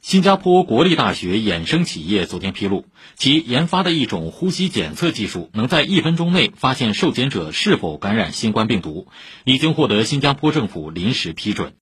新加坡国立大学衍生企业昨天披露其研发的一种呼吸检测技术能在一分钟内发现受检者是否感染新冠病毒已经获得新加坡政府临时批准。